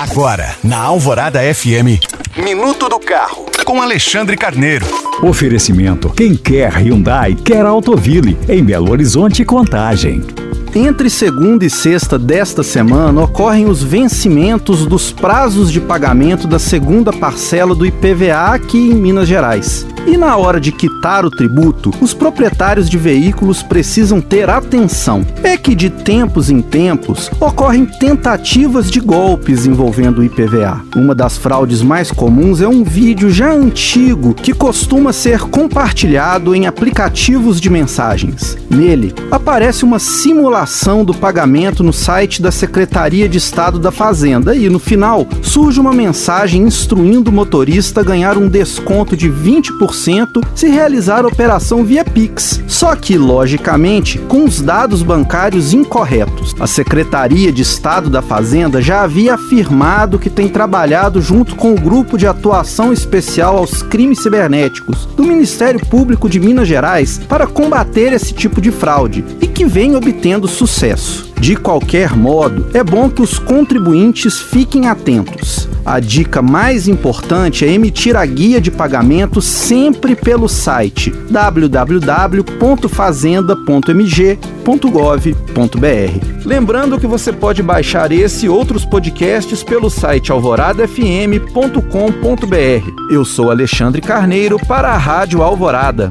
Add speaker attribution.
Speaker 1: Agora, na Alvorada FM, Minuto do Carro, com Alexandre Carneiro.
Speaker 2: Oferecimento: quem quer Hyundai, quer Autoville, em Belo Horizonte e Contagem.
Speaker 3: Entre segunda e sexta desta semana ocorrem os vencimentos dos prazos de pagamento da segunda parcela do IPVA aqui em Minas Gerais. E na hora de quitar o tributo, os proprietários de veículos precisam ter atenção. É que de tempos em tempos ocorrem tentativas de golpes envolvendo o IPVA. Uma das fraudes mais comuns é um vídeo já antigo que costuma ser compartilhado em aplicativos de mensagens. Nele aparece uma simulação do pagamento no site da Secretaria de Estado da Fazenda e no final surge uma mensagem instruindo o motorista a ganhar um desconto de 20% se realizar a operação via Pix. Só que, logicamente, com os dados bancários incorretos. A Secretaria de Estado da Fazenda já havia afirmado que tem trabalhado junto com o Grupo de Atuação Especial aos Crimes Cibernéticos do Ministério Público de Minas Gerais para combater esse tipo de fraude e que vem obtendo sucesso. De qualquer modo, é bom que os contribuintes fiquem atentos. A dica mais importante é emitir a guia de pagamento sempre pelo site www.fazenda.mg.gov.br. Lembrando que você pode baixar esse e outros podcasts pelo site alvoradafm.com.br. Eu sou Alexandre Carneiro para a Rádio Alvorada.